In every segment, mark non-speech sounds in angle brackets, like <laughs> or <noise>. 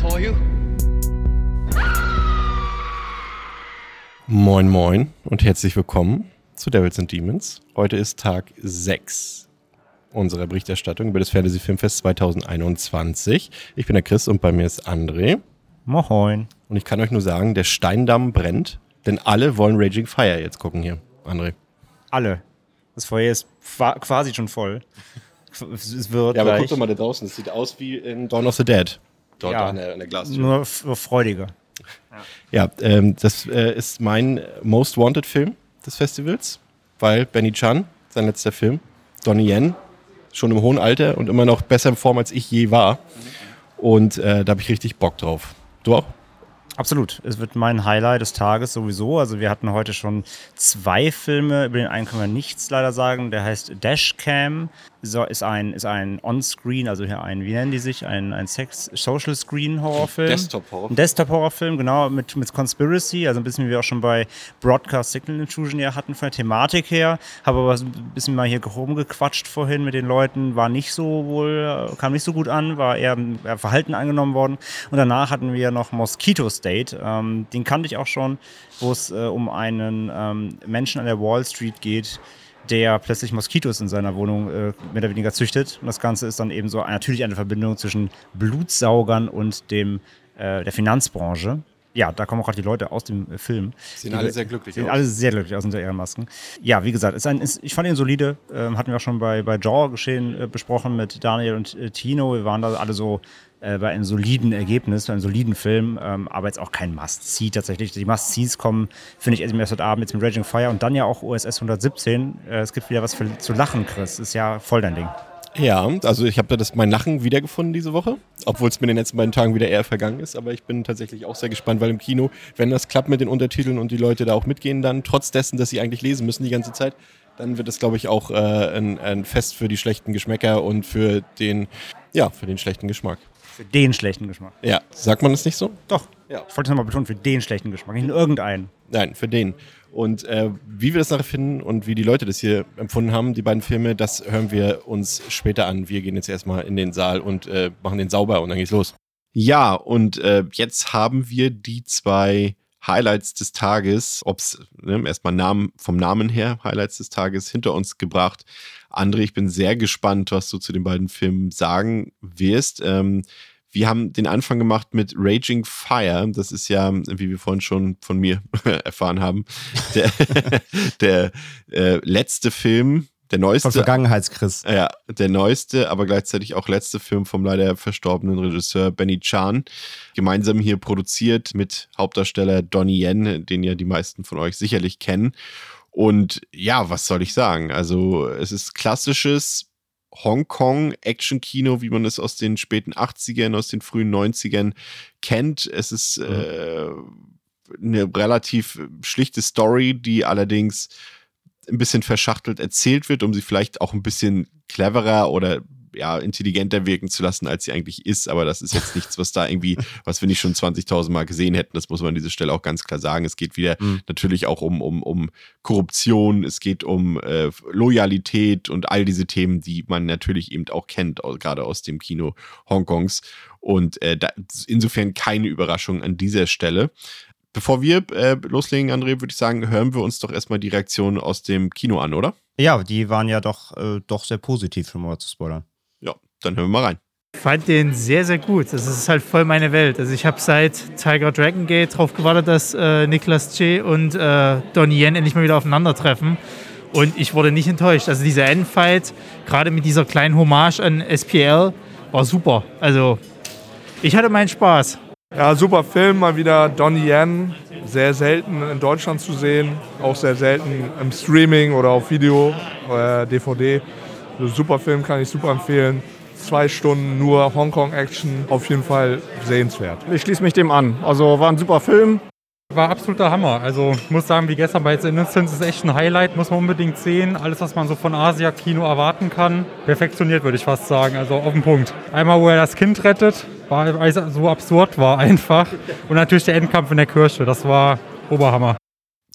For you. Moin Moin und herzlich willkommen zu Devils and Demons. Heute ist Tag 6 unserer Berichterstattung über das Fantasy Filmfest 2021. Ich bin der Chris und bei mir ist André. Moin. Und ich kann euch nur sagen, der Steindamm brennt, denn alle wollen Raging Fire jetzt gucken hier. André. Alle. Das Feuer ist qua- quasi schon voll. <laughs> Es wird Ja, aber gleich guck doch mal da draußen. Es sieht aus wie in Dawn of the Dead. Dort Ja. an, der, an der Glastür. nur freudiger. Ja, ähm, das äh, ist mein Most Wanted Film des Festivals, weil Benny Chan, sein letzter Film, Donnie Yen, schon im hohen Alter und immer noch besser in Form als ich je war. Und äh, da habe ich richtig Bock drauf. Du auch? Absolut. Es wird mein Highlight des Tages sowieso. Also wir hatten heute schon zwei Filme, über den einen können wir nichts leider sagen. Der heißt Dashcam. So, ist ein, ist ein On-Screen, also hier ein, wie nennen die sich? Ein, ein Sex Social Screen Horrorfilm. Desktop-Horrorfilm. Ein Desktop-Horrorfilm, genau, mit, mit Conspiracy, also ein bisschen wie wir auch schon bei Broadcast Signal Intrusion ja hatten von der Thematik her. Habe aber ein bisschen mal hier rumgequatscht vorhin mit den Leuten, war nicht so wohl, äh, kam nicht so gut an, war eher, eher verhalten angenommen worden. Und danach hatten wir noch Mosquito State, ähm, den kannte ich auch schon, wo es äh, um einen ähm, Menschen an der Wall Street geht, der plötzlich Moskitos in seiner Wohnung äh, mehr oder weniger züchtet. Und das Ganze ist dann eben so natürlich eine Verbindung zwischen Blutsaugern und dem, äh, der Finanzbranche. Ja, da kommen auch gerade die Leute aus dem äh, Film. Sehen Die- alle sehr glücklich Sehen aus. alle sehr glücklich aus unter ihren Masken. Ja, wie gesagt, ist ein, ist, ich fand ihn solide. Ähm, hatten wir auch schon bei, bei Jaw geschehen äh, besprochen mit Daniel und äh, Tino. Wir waren da alle so äh, bei einem soliden Ergebnis, bei einem soliden Film, ähm, aber jetzt auch kein Must-See tatsächlich. Die Must-Sees kommen, finde ich, erst heute Abend jetzt mit Raging Fire und dann ja auch OSS 117. Äh, es gibt wieder was für, zu lachen, Chris. Ist ja voll dein Ding. Ja, also ich habe da das, mein Lachen wiedergefunden diese Woche, obwohl es mir in den letzten beiden Tagen wieder eher vergangen ist. Aber ich bin tatsächlich auch sehr gespannt, weil im Kino, wenn das klappt mit den Untertiteln und die Leute da auch mitgehen, dann trotz dessen, dass sie eigentlich lesen müssen die ganze Zeit, dann wird es, glaube ich, auch äh, ein, ein Fest für die schlechten Geschmäcker und für den, ja, für den schlechten Geschmack. Für den schlechten Geschmack. Ja, sagt man das nicht so? Doch. Ja. Ich wollte es nochmal betonen, für den schlechten Geschmack, nicht nur irgendeinen. Nein, für den. Und äh, wie wir das nachher finden und wie die Leute das hier empfunden haben, die beiden Filme, das hören wir uns später an. Wir gehen jetzt erstmal in den Saal und äh, machen den sauber und dann geht's los. Ja, und äh, jetzt haben wir die zwei Highlights des Tages, ob's ne, erstmal Namen, vom Namen her Highlights des Tages hinter uns gebracht. André, ich bin sehr gespannt, was du zu den beiden Filmen sagen wirst. Ähm, wir haben den Anfang gemacht mit Raging Fire. Das ist ja, wie wir vorhin schon von mir <laughs> erfahren haben, der, <laughs> der äh, letzte Film, der neueste. Von Vergangenheitschris. Ja, der neueste, aber gleichzeitig auch letzte Film vom leider verstorbenen Regisseur Benny Chan. Gemeinsam hier produziert mit Hauptdarsteller Donnie Yen, den ja die meisten von euch sicherlich kennen. Und ja, was soll ich sagen? Also, es ist klassisches Hongkong-Action-Kino, wie man es aus den späten 80ern, aus den frühen 90ern kennt. Es ist äh, eine relativ schlichte Story, die allerdings ein bisschen verschachtelt erzählt wird, um sie vielleicht auch ein bisschen cleverer oder ja, intelligenter wirken zu lassen, als sie eigentlich ist. Aber das ist jetzt nichts, was da irgendwie, <laughs> was wir nicht schon 20.000 Mal gesehen hätten. Das muss man an dieser Stelle auch ganz klar sagen. Es geht wieder Mhm. natürlich auch um, um, um Korruption, es geht um äh, Loyalität und all diese Themen, die man natürlich eben auch kennt, gerade aus dem Kino Hongkongs. Und äh, da, insofern keine Überraschung an dieser Stelle. Bevor wir äh, loslegen, André, würde ich sagen, hören wir uns doch erstmal die Reaktion aus dem Kino an, oder? Ja, die waren ja doch, äh, doch sehr positiv, um mal zu spoilern. Dann hören wir mal rein. Ich fand den sehr, sehr gut. Das ist halt voll meine Welt. Also ich habe seit Tiger Dragon Gate darauf gewartet, dass äh, Nicolas Che und äh, Donnie Yen endlich mal wieder aufeinandertreffen. Und ich wurde nicht enttäuscht. Also dieser Endfight, gerade mit dieser kleinen Hommage an SPL, war super. Also ich hatte meinen Spaß. Ja, super Film, mal wieder Donnie Yen. Sehr selten in Deutschland zu sehen, auch sehr selten im Streaming oder auf Video, äh, DVD. Also super Film kann ich super empfehlen. Zwei Stunden nur Hongkong-Action. Auf jeden Fall sehenswert. Ich schließe mich dem an. Also war ein super Film. War absoluter Hammer. Also ich muss sagen, wie gestern bei The Innocence ist echt ein Highlight, muss man unbedingt sehen. Alles, was man so von Asia-Kino erwarten kann, perfektioniert, würde ich fast sagen. Also auf den Punkt. Einmal, wo er das Kind rettet, war so absurd war einfach. Und natürlich der Endkampf in der Kirche, das war Oberhammer.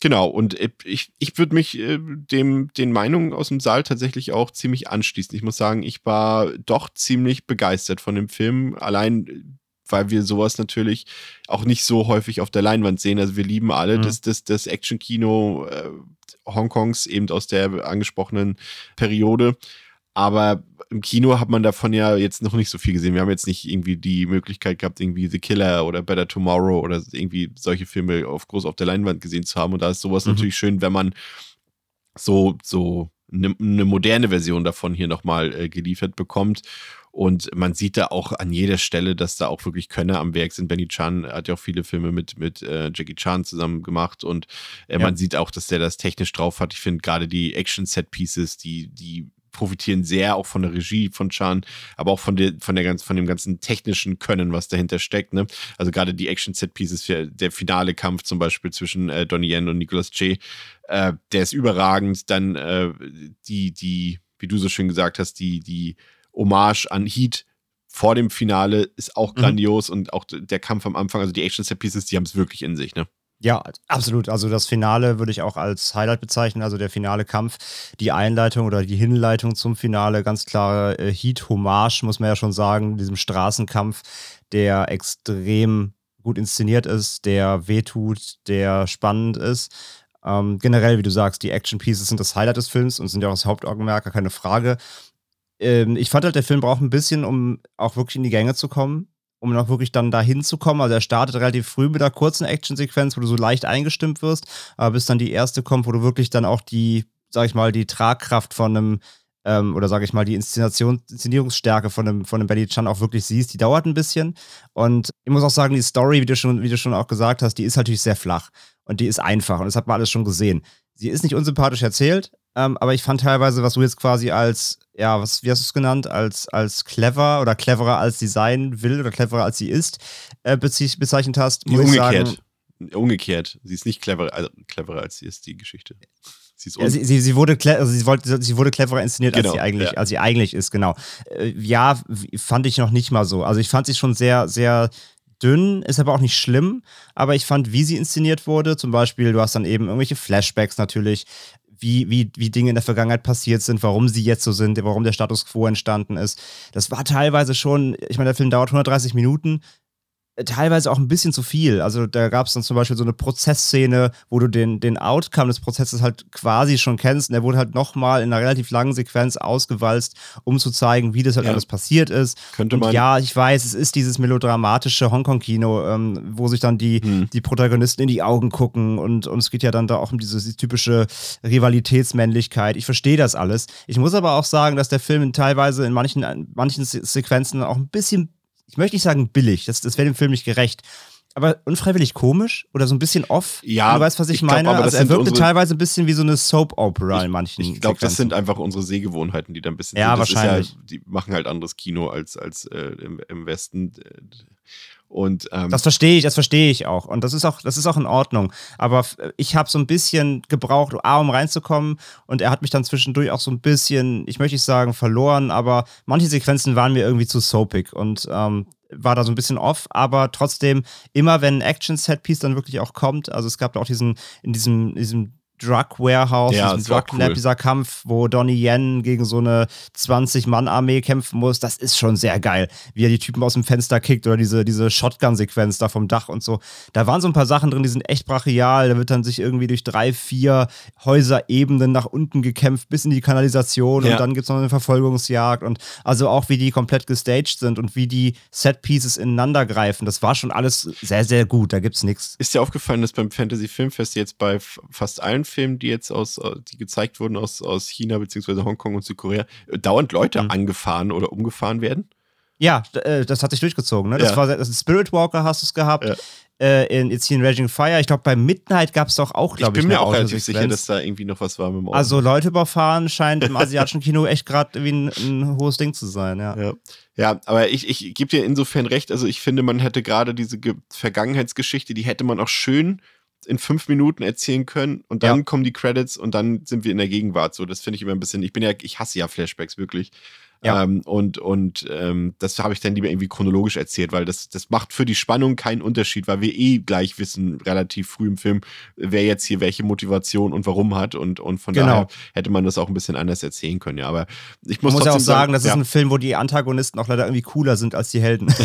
Genau, und ich, ich würde mich äh, dem, den Meinungen aus dem Saal tatsächlich auch ziemlich anschließen. Ich muss sagen, ich war doch ziemlich begeistert von dem Film. Allein weil wir sowas natürlich auch nicht so häufig auf der Leinwand sehen. Also wir lieben alle mhm. das, das, das Action-Kino äh, Hongkongs, eben aus der angesprochenen Periode. Aber im Kino hat man davon ja jetzt noch nicht so viel gesehen. Wir haben jetzt nicht irgendwie die Möglichkeit gehabt, irgendwie The Killer oder Better Tomorrow oder irgendwie solche Filme auf groß auf der Leinwand gesehen zu haben. Und da ist sowas mhm. natürlich schön, wenn man so, so eine, eine moderne Version davon hier nochmal äh, geliefert bekommt. Und man sieht da auch an jeder Stelle, dass da auch wirklich Könner am Werk sind. Benny Chan hat ja auch viele Filme mit, mit äh, Jackie Chan zusammen gemacht und äh, ja. man sieht auch, dass der das technisch drauf hat. Ich finde gerade die Action-Set-Pieces, die, die profitieren sehr auch von der Regie von Chan, aber auch von, der, von, der ganz, von dem ganzen technischen Können, was dahinter steckt. Ne? Also gerade die Action-Set-Pieces, der finale Kampf zum Beispiel zwischen äh, Donnie Yen und Nicolas Che, äh, der ist überragend. Dann äh, die, die, wie du so schön gesagt hast, die, die Hommage an Heat vor dem Finale ist auch mhm. grandios und auch der Kampf am Anfang, also die Action-Set-Pieces, die haben es wirklich in sich, ne? Ja, absolut. Also das Finale würde ich auch als Highlight bezeichnen. Also der finale Kampf, die Einleitung oder die Hinleitung zum Finale, ganz klare äh, Heat-Hommage, muss man ja schon sagen, diesem Straßenkampf, der extrem gut inszeniert ist, der wehtut, der spannend ist. Ähm, generell, wie du sagst, die Action-Pieces sind das Highlight des Films und sind ja auch das Hauptaugenmerk, keine Frage. Ähm, ich fand halt, der Film braucht ein bisschen, um auch wirklich in die Gänge zu kommen um noch wirklich dann dahin zu kommen. Also er startet relativ früh mit einer kurzen Actionsequenz, wo du so leicht eingestimmt wirst, aber bis dann die erste kommt, wo du wirklich dann auch die, sag ich mal, die Tragkraft von einem ähm, oder sage ich mal, die Inszenation, Inszenierungsstärke von einem, von einem Belly Chan auch wirklich siehst, die dauert ein bisschen. Und ich muss auch sagen, die Story, wie du schon, wie du schon auch gesagt hast, die ist natürlich sehr flach und die ist einfach und das hat man alles schon gesehen. Sie ist nicht unsympathisch erzählt, ähm, aber ich fand teilweise, was du jetzt quasi als, ja, was, wie hast du es genannt, als, als clever oder cleverer als sie sein will oder cleverer als sie ist, äh, bezeichnet hast. Muss umgekehrt. Sagen, umgekehrt. Sie ist nicht cleverer, also cleverer als sie ist, die Geschichte. Sie, ja, sie, sie, sie, wurde also sie, wollte, sie wurde cleverer inszeniert, genau, als, sie eigentlich, ja. als sie eigentlich ist, genau. Äh, ja, fand ich noch nicht mal so. Also ich fand sie schon sehr, sehr dünn, ist aber auch nicht schlimm. Aber ich fand, wie sie inszeniert wurde, zum Beispiel, du hast dann eben irgendwelche Flashbacks natürlich, wie, wie, wie Dinge in der Vergangenheit passiert sind, warum sie jetzt so sind, warum der Status quo entstanden ist. Das war teilweise schon, ich meine, der Film dauert 130 Minuten, teilweise auch ein bisschen zu viel. Also da gab es dann zum Beispiel so eine Prozessszene, wo du den, den Outcome des Prozesses halt quasi schon kennst. Und der wurde halt nochmal in einer relativ langen Sequenz ausgewalzt, um zu zeigen, wie das halt ja. alles passiert ist. Könnte man. Und ja, ich weiß, es ist dieses melodramatische Hongkong-Kino, ähm, wo sich dann die, hm. die Protagonisten in die Augen gucken und, und es geht ja dann da auch um diese, diese typische Rivalitätsmännlichkeit. Ich verstehe das alles. Ich muss aber auch sagen, dass der Film teilweise in manchen, in manchen Sequenzen auch ein bisschen ich möchte nicht sagen billig, das, das wäre dem Film nicht gerecht. Aber unfreiwillig komisch oder so ein bisschen off. Ja, du weißt, was ich, ich meine. Glaub, also er wirkte unsere, teilweise ein bisschen wie so eine Soap-Opera in manchen. Ich glaube, das sind einfach unsere Sehgewohnheiten, die da ein bisschen. Ja, sind. wahrscheinlich. Ja, die machen halt anderes Kino als, als äh, im, im Westen. Und, ähm, das verstehe ich, das verstehe ich auch. Und das ist auch, das ist auch in Ordnung. Aber ich habe so ein bisschen gebraucht, A, um reinzukommen. Und er hat mich dann zwischendurch auch so ein bisschen, ich möchte nicht sagen, verloren, aber manche Sequenzen waren mir irgendwie zu soapig. Und ähm, war da so ein bisschen off, aber trotzdem immer, wenn ein Action-Set-Piece dann wirklich auch kommt, also es gab da auch diesen, in diesem, diesem Drug Warehouse, ja, diesem Drug Lab, cool. dieser Kampf, wo Donnie Yen gegen so eine 20-Mann-Armee kämpfen muss, das ist schon sehr geil. Wie er die Typen aus dem Fenster kickt oder diese, diese Shotgun-Sequenz da vom Dach und so. Da waren so ein paar Sachen drin, die sind echt brachial. Da wird dann sich irgendwie durch drei, vier Häuserebenen nach unten gekämpft, bis in die Kanalisation ja. und dann gibt es noch eine Verfolgungsjagd und also auch wie die komplett gestaged sind und wie die Set-Pieces ineinander greifen. Das war schon alles sehr, sehr gut. Da gibt's nichts. Ist dir aufgefallen, dass beim Fantasy Filmfest jetzt bei fast allen Filmen, die jetzt aus, äh, die gezeigt wurden aus, aus China bzw. Hongkong und Südkorea, äh, dauernd Leute mhm. angefahren oder umgefahren werden. Ja, äh, das hat sich durchgezogen. Ne? Das Ja. war das Spirit Walker hast du es gehabt. Ja. Äh, in It's in Raging Fire. Ich glaube, bei Midnight gab es doch auch, Ich glaube ich, bin mir auch relativ sicher, dass da irgendwie noch was war mit dem Auto. Also Leute überfahren scheint im asiatischen Kino echt gerade wie ein, ein hohes Ding zu sein, ja. Ja. ja, aber ich, ich gebe dir insofern recht. Also ich finde, man hätte gerade diese Ge Vergangenheitsgeschichte, die hätte man auch schön in fünf Minuten erzählen können und dann Ja. kommen die Credits und dann sind wir in der Gegenwart. So, das finde ich immer ein bisschen. Ich bin ja, ich hasse ja Flashbacks wirklich. Ja. Ähm, und und ähm, das habe ich dann lieber irgendwie chronologisch erzählt, weil das, das macht für die Spannung keinen Unterschied, weil wir eh gleich wissen, relativ früh im Film, wer jetzt hier welche Motivation und warum hat. Und, und von Genau. daher hätte man das auch ein bisschen anders erzählen können. Ja, aber ich muss, Man muss ja auch sagen, das ist ja. ein Film, wo die Antagonisten auch leider irgendwie cooler sind als die Helden. <laughs>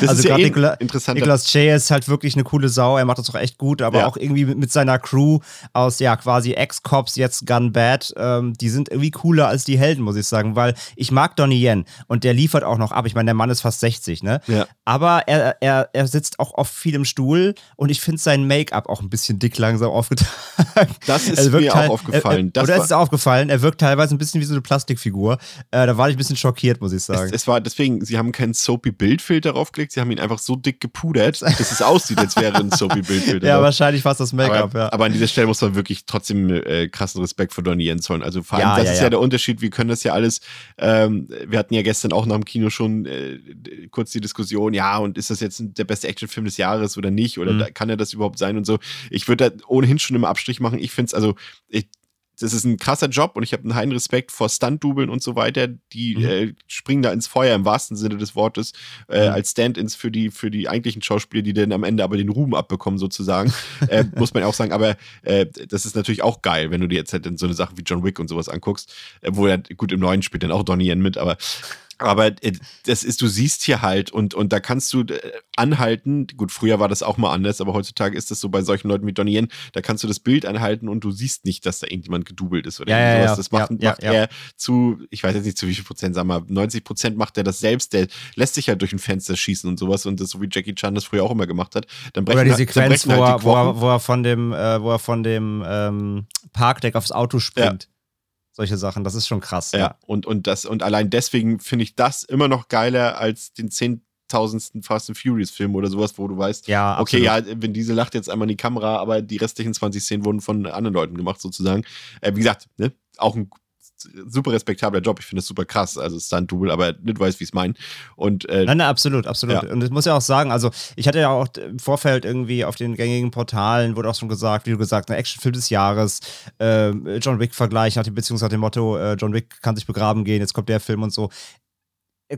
Das <laughs> also ist ja eh Nicola, ein interessanter Nicolas J ist halt wirklich eine coole Sau. Er macht das auch echt gut, aber Ja. auch irgendwie mit, mit seiner Crew aus ja quasi Ex-Cops, jetzt Gun Bad, ähm, die sind irgendwie cooler als die Helden, muss ich sagen, weil ich mag Donnie Yen und der liefert auch noch ab. Ich meine, der Mann ist fast 60, ne? Ja. Aber er, er, er sitzt auch oft viel im Stuhl und ich finde sein Make-up auch ein bisschen dick langsam aufgetragen. Das ist Er mir halt- auch aufgefallen. Er, Das oder war- ist es aufgefallen? Er wirkt teilweise ein bisschen wie so eine Plastikfigur. Äh, da war ich ein bisschen schockiert, muss ich sagen. Es, es war deswegen, sie haben keinen Soapy-Bildfilter draufgelegt, sie haben ihn einfach so dick gepudert, dass es aussieht, als wäre ein Soapy-Bildfilter. <laughs> ja, drauf. wahrscheinlich war es das Make-up, aber, ja. aber an dieser Stelle muss man wirklich trotzdem äh, krassen Respekt vor Donnie Yen zollen. Also vor allem, Ja, das ja, ist ja. ja. der Unterschied. Wir können das ja alles. Ähm, wir hatten ja gestern auch nach dem Kino schon äh, kurz die Diskussion, ja, und ist das jetzt der beste Actionfilm des Jahres oder nicht? Oder Mhm. kann er das überhaupt sein und so? Ich würde da ohnehin schon immer Abstrich machen. Ich finde es, also, ich, das ist ein krasser Job und ich habe einen heiden Respekt vor Stunt-Dubeln und so weiter. Die Mhm. äh, springen da ins Feuer im wahrsten Sinne des Wortes, äh, Mhm. als Stand-ins für die, für die eigentlichen Schauspieler, die dann am Ende aber den Ruhm abbekommen, sozusagen. <laughs> äh, muss man ja auch sagen. Aber äh, das ist natürlich auch geil, wenn du dir jetzt halt in so eine Sache wie John Wick und sowas anguckst, äh, wo er gut im neuen spielt dann auch Donnie Yen mit, aber aber äh, das ist, du siehst hier halt und, und da kannst du äh, anhalten. Gut, früher war das auch mal anders, aber heutzutage ist das so bei solchen Leuten wie Donnie Yen, da kannst du das Bild anhalten und du siehst nicht, dass da irgendjemand gedoubelt ist oder Ja, sowas. ja. Das macht, Ja, macht ja, er zu, ich weiß jetzt nicht zu wie viel Prozent, sagen wir, 90 Prozent macht er das selbst. Der lässt sich halt durch ein Fenster schießen und sowas und das so wie Jackie Chan das früher auch immer gemacht hat. Dann brechen, Oder die halt- Sequenz, brechen wo, halt er, die wo, er, wo er von dem, äh, wo er von dem ähm, Parkdeck aufs Auto springt. Solche Sachen, das ist schon krass. Ja, und, und, das, und allein deswegen finde ich das immer noch geiler als den 10.000. Fast and Furious Film oder sowas, wo du weißt, Ja, okay, ja, Vin Diesel lacht jetzt einmal in die Kamera, aber die restlichen 20 Szenen wurden von anderen Leuten gemacht, sozusagen. Äh, wie gesagt, ne, auch ein super respektabler Job. Ich finde das super krass. Also Stunt-Double, aber nicht weiß, wie es meinen. Und äh, Nein, nein, absolut, absolut. Ja. Und ich muss ja auch sagen, also ich hatte ja auch im Vorfeld irgendwie auf den gängigen Portalen, wurde auch schon gesagt, wie du gesagt hast, ein Actionfilm des Jahres, äh, John Wick-Vergleich, nach dem, beziehungsweise nach dem Motto, äh, John Wick kann sich begraben gehen, jetzt kommt der Film und so.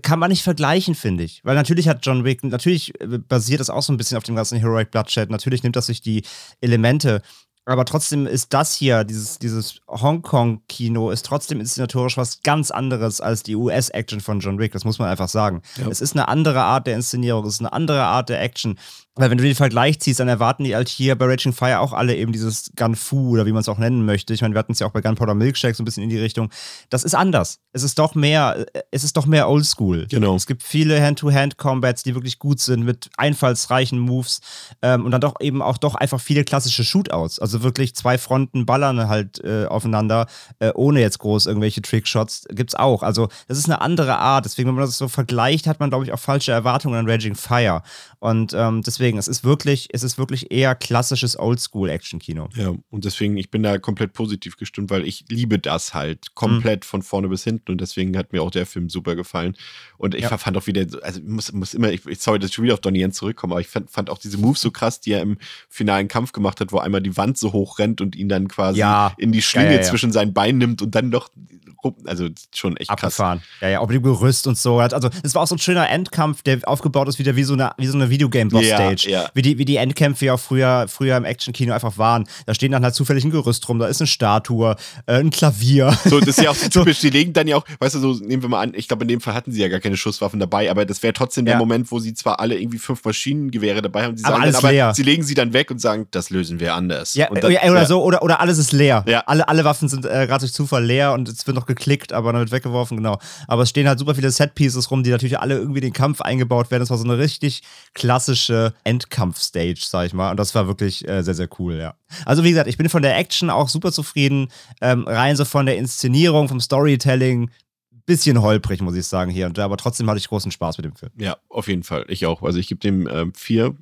Kann man nicht vergleichen, finde ich. Weil natürlich hat John Wick, natürlich äh, basiert das auch so ein bisschen auf dem ganzen Heroic Bloodshed, natürlich nimmt das sich die Elemente, aber trotzdem ist das hier, dieses, dieses Hongkong-Kino, ist trotzdem inszenatorisch was ganz anderes als die US-Action von John Wick. Das muss man einfach sagen. Es ist eine andere Art der Inszenierung, es ist eine andere Art der Action. Weil wenn du den Vergleich ziehst, dann erwarten die halt hier bei Raging Fire auch alle eben dieses Gun Fu oder wie man es auch nennen möchte. Ich meine, wir hatten es ja auch bei Gunpowder Milkshake so ein bisschen in die Richtung. Das ist anders. Es ist doch mehr, äh, es ist doch mehr Oldschool. Genau. Es gibt viele Hand-to-Hand-Combats, die wirklich gut sind mit einfallsreichen Moves ähm, und dann doch eben auch doch einfach viele klassische Shootouts. Also wirklich zwei Fronten ballern halt äh, aufeinander, äh, ohne jetzt groß irgendwelche Trickshots. Gibt's auch. Also das ist eine andere Art. Deswegen, wenn man das so vergleicht, hat man, glaube ich, auch falsche Erwartungen an Raging Fire. Und ähm, deswegen, es ist wirklich, es ist wirklich eher klassisches Oldschool-Action-Kino. Ja, und deswegen, ich bin da komplett positiv gestimmt, weil ich liebe das halt komplett von vorne bis hinten und deswegen hat mir auch der Film super gefallen. Und ich Ja. fand auch wieder, also ich muss, muss immer, ich, sorry, dass ich schon wieder auf Donnie Yen zurückkomme, aber ich fand, fand auch diese Moves so krass, die er im finalen Kampf gemacht hat, wo einmal die Wand so hoch rennt und ihn dann quasi Ja. in die Schlinge Ja, ja, ja. zwischen seinen Beinen nimmt und dann noch, also schon echt krass. Abgefahren. Ja, ja, auch mit dem Gerüst und so. Also, es war auch so ein schöner Endkampf, der aufgebaut ist wieder wie so eine, wie so eine Videogame-Boss-Stage. Ja, ja. Wie, die, wie die Endkämpfe ja auch früher, früher im Action-Kino einfach waren. Da stehen dann halt zufällig ein Gerüst rum, da ist eine Statue, äh, ein Klavier. So, das ist ja auch <laughs> so typisch. Die legen dann ja auch, weißt du, so nehmen wir mal an, ich glaube, in dem Fall hatten sie ja gar keine Schusswaffen dabei, aber das wäre trotzdem der. Moment, wo sie zwar alle irgendwie fünf Maschinengewehre dabei haben, sie Aber alles dann, aber leer. sie legen sie dann weg und sagen, das lösen wir anders. Ja, dann, oder so, oder, oder alles ist leer. Ja. Alle, alle Waffen sind äh, gerade durch Zufall leer und es wird noch geklickt, aber dann wird weggeworfen, genau. Aber es stehen halt super viele Setpieces rum, die natürlich alle irgendwie den Kampf eingebaut werden. Das war so eine richtig klassische Endkampf-Stage, sag ich mal. Und das war wirklich äh, sehr, sehr cool, ja. Also, wie gesagt, ich bin von der Action auch super zufrieden. Ähm, rein so von der Inszenierung, vom Storytelling bisschen holprig, muss ich sagen, hier und da, aber trotzdem hatte ich großen Spaß mit dem Film. Ja, auf jeden Fall. Ich auch. Also ich gebe dem äh, vier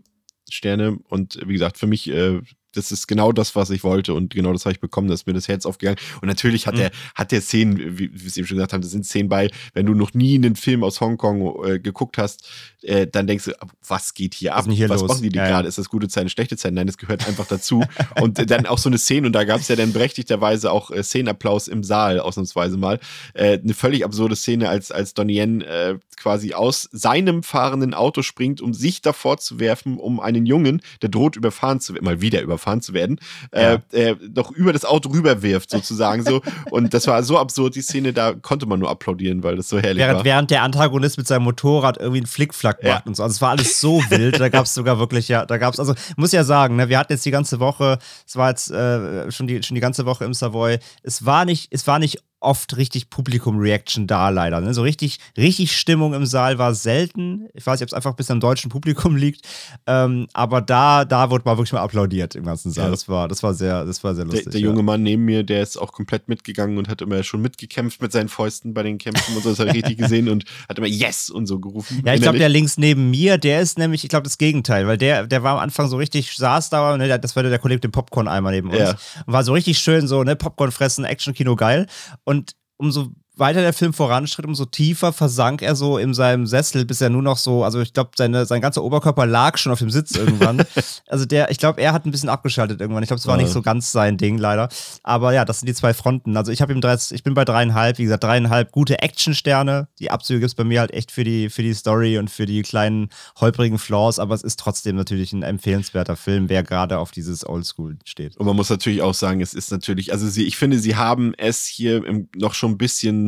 Sterne und wie gesagt, für mich äh, das ist genau das, was ich wollte und genau das habe ich bekommen, dass mir das Herz aufgegangen. Und natürlich hat mhm. er hat der Szenen, wie, wie Sie eben schon gesagt haben, das sind Szenen bei, wenn du noch nie einen Film aus Hongkong äh, geguckt hast, äh, dann denkst du, was geht hier ab? Was, hier was los? machen die, Ja, ja. gerade? Ist das gute Zeit, eine schlechte Zeit? Nein, das gehört einfach dazu. und dann auch so eine Szene, und da gab es ja dann berechtigterweise auch äh, Szenenapplaus im Saal, ausnahmsweise mal. Äh, eine völlig absurde Szene, als, als Donnie Yen äh, quasi aus seinem fahrenden Auto springt, um sich davor zu werfen, um einen Jungen, der droht überfahren zu werden, mal wieder überfahren zu werden, Ja. äh, äh, noch über das Auto rüberwirft, sozusagen so. <laughs> Und das war so absurd, die Szene, da konnte man nur applaudieren, weil das so herrlich Während, war. während der Antagonist mit seinem Motorrad irgendwie einen Flickflack Ja. macht und so. Also es war alles so wild. Da gab es sogar wirklich, ja, da gab es, also muss ja sagen, ne, wir hatten jetzt die ganze Woche, es war jetzt äh, schon, die, schon die ganze Woche im Savoy, es war nicht, es war nicht oft richtig Publikum-Reaction da, leider. Ne? So richtig, richtig Stimmung im Saal war selten. Ich weiß nicht, ob es einfach bis am deutschen Publikum liegt. Ähm, aber da, da wurde mal wirklich mal applaudiert im ganzen Saal. Ja. Das war, das war sehr, das war sehr Der, lustig. der junge Mann neben mir, der ist auch komplett mitgegangen und hat immer schon mitgekämpft mit seinen Fäusten bei den Kämpfen und so, das habe ich richtig <laughs> gesehen und hat immer Yes und so gerufen. Ja, ich glaube, der links neben mir, der ist nämlich, ich glaube, das Gegenteil, weil der, der war am Anfang so richtig, saß da, ne, der- das war der, der Kollege mit dem Popcorn-Eimer neben uns. Ja. Und war so richtig schön, so, ne, Popcorn fressen, Action-Kino geil. Und umso weiter der Film voranschritt, umso tiefer versank er so in seinem Sessel, bis er nur noch so, also ich glaube, seine, sein ganzer Oberkörper lag schon auf dem Sitz irgendwann. <laughs> also der, ich glaube, er hat ein bisschen abgeschaltet irgendwann. Ich glaube, es war Ja. nicht so ganz sein Ding, leider. Aber ja, das sind die zwei Fronten. Also ich habe ihm drei, ich bin bei dreieinhalb, wie gesagt, dreieinhalb gute Actionsterne. Die Abzüge gibt es bei mir halt echt für die, für die Story und für die kleinen holprigen Flaws, aber es ist trotzdem natürlich ein empfehlenswerter Film, wer gerade auf dieses Oldschool steht. Und man muss natürlich auch sagen, es ist natürlich, also sie, ich finde, sie haben es hier im, noch schon ein bisschen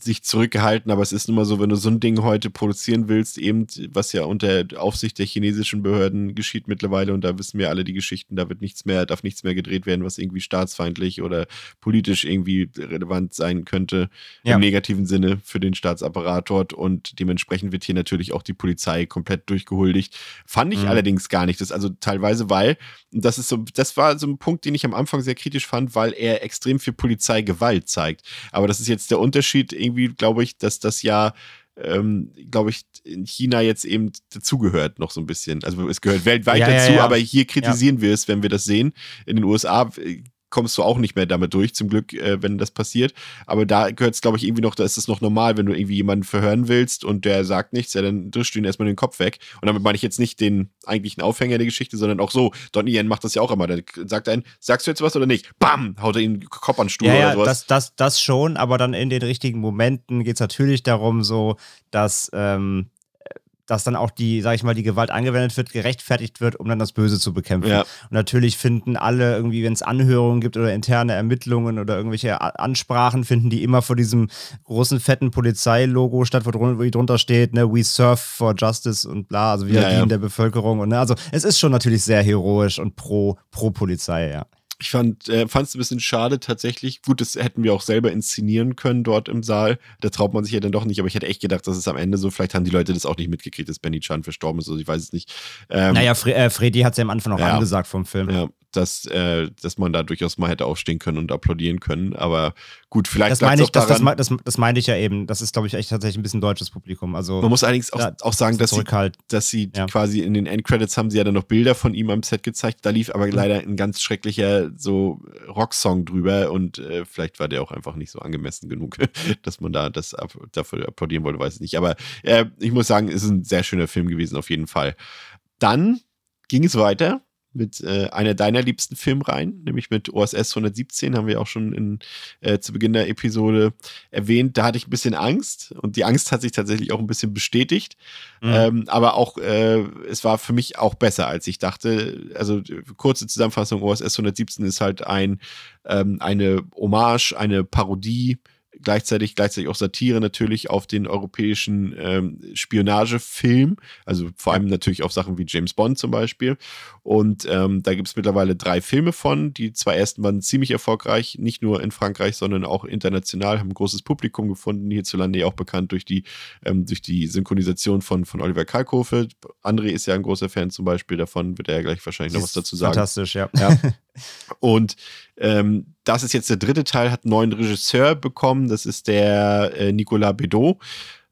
sich zurückgehalten, aber es ist nun mal so, wenn du so ein Ding heute produzieren willst, eben, was ja unter Aufsicht der chinesischen Behörden geschieht mittlerweile, und da wissen wir alle die Geschichten, da wird nichts mehr, darf nichts mehr gedreht werden, was irgendwie staatsfeindlich oder politisch irgendwie relevant sein könnte, Ja. im negativen Sinne für den Staatsapparat dort. Und dementsprechend wird hier natürlich auch die Polizei komplett durchgehuldigt. Fand ich Mhm. allerdings gar nicht. Das also teilweise, weil, und das ist so, das war so ein Punkt, den ich am Anfang sehr kritisch fand, weil er extrem viel Polizeigewalt zeigt. Aber das ist jetzt der Unterschied, irgendwie, glaube ich, dass das ja ähm, glaube ich, in China jetzt eben dazugehört noch so ein bisschen. Also es gehört weltweit Ja, ja, dazu, ja. aber hier kritisieren wir es, wenn wir das sehen. In den USA äh, kommst du auch nicht mehr damit durch, zum Glück, äh, wenn das passiert. Aber da gehört es, glaube ich, irgendwie noch, da ist es noch normal, wenn du irgendwie jemanden verhören willst und der sagt nichts, ja, dann drischst du ihn erstmal den Kopf weg. Und damit meine ich jetzt nicht den eigentlichen Aufhänger der Geschichte, sondern auch so. Donnie Yen macht das ja auch immer. Der sagt einen, sagst du jetzt was oder nicht? Bam! Haut er ihn den Kopf an den Stuhl Ja, oder sowas. das, das, das schon, aber dann in den richtigen Momenten geht es natürlich darum, so, dass, ähm, dass dann auch die, sag ich mal, die Gewalt angewendet wird, gerechtfertigt wird, um dann das Böse zu bekämpfen. Ja. Und natürlich finden alle irgendwie, wenn es Anhörungen gibt oder interne Ermittlungen oder irgendwelche A- Ansprachen, finden die immer vor diesem großen, fetten Polizeilogo statt, wo, drun- wo drunter steht, ne, we serve for justice und bla, also wir Ja, ja. dienen der Bevölkerung. Und, ne, also es ist schon natürlich sehr heroisch und pro, pro Polizei, ja. Ich fand äh, es ein bisschen schade tatsächlich. Gut, das hätten wir auch selber inszenieren können dort im Saal. Da traut man sich ja dann doch nicht. Aber ich hätte echt gedacht, dass es am Ende so, vielleicht haben die Leute das auch nicht mitgekriegt, dass Benny Chan verstorben ist. Also ich weiß es nicht. Ähm, Naja, Fre äh, Freddy hat es ja am Anfang auch Ja. angesagt vom Film. ja, dass, äh, dass man da durchaus mal hätte aufstehen können und applaudieren können. Aber gut, vielleicht Das meine ich, auch das, das, daran. me- das, das meinte ich ja eben. Das ist, glaube ich, echt tatsächlich ein bisschen deutsches Publikum. Also man muss allerdings auch, da- auch sagen, dass sie, zurückhalten. dass sie Ja. quasi in den Endcredits haben sie ja dann noch Bilder von ihm am Set gezeigt. Da lief Mhm. aber leider ein ganz schrecklicher so Rocksong drüber und äh, vielleicht war der auch einfach nicht so angemessen genug, <laughs> dass man da das ab, dafür applaudieren wollte, weiß ich nicht. Aber äh, ich muss sagen, es ist ein sehr schöner Film gewesen, auf jeden Fall. Dann ging es weiter mit äh, einer deiner liebsten Filmreihen, nämlich mit OSS 117, haben wir auch schon in, äh, zu Beginn der Episode erwähnt. Da hatte ich ein bisschen Angst und die Angst hat sich tatsächlich auch ein bisschen bestätigt. Mhm. Ähm, aber auch, äh, es war für mich auch besser, als ich dachte. Also kurze Zusammenfassung, OSS 117 ist halt ein, ähm, eine Hommage, eine Parodie, gleichzeitig, gleichzeitig auch Satire natürlich auf den europäischen ähm, Spionagefilm, also vor allem natürlich auf Sachen wie James Bond zum Beispiel. Und ähm, da gibt es mittlerweile drei Filme von. Die zwei ersten waren ziemlich erfolgreich, nicht nur in Frankreich, sondern auch international, haben ein großes Publikum gefunden, hierzulande ja auch bekannt durch die, ähm, durch die Synchronisation von, von Oliver Kalkofe. André ist ja ein großer Fan zum Beispiel davon, wird er ja gleich wahrscheinlich noch was dazu sagen. Fantastisch, ja. Ja. <laughs> Und ähm, das ist jetzt der dritte Teil, hat einen neuen Regisseur bekommen. Das ist der äh, Nicolas Bedeau,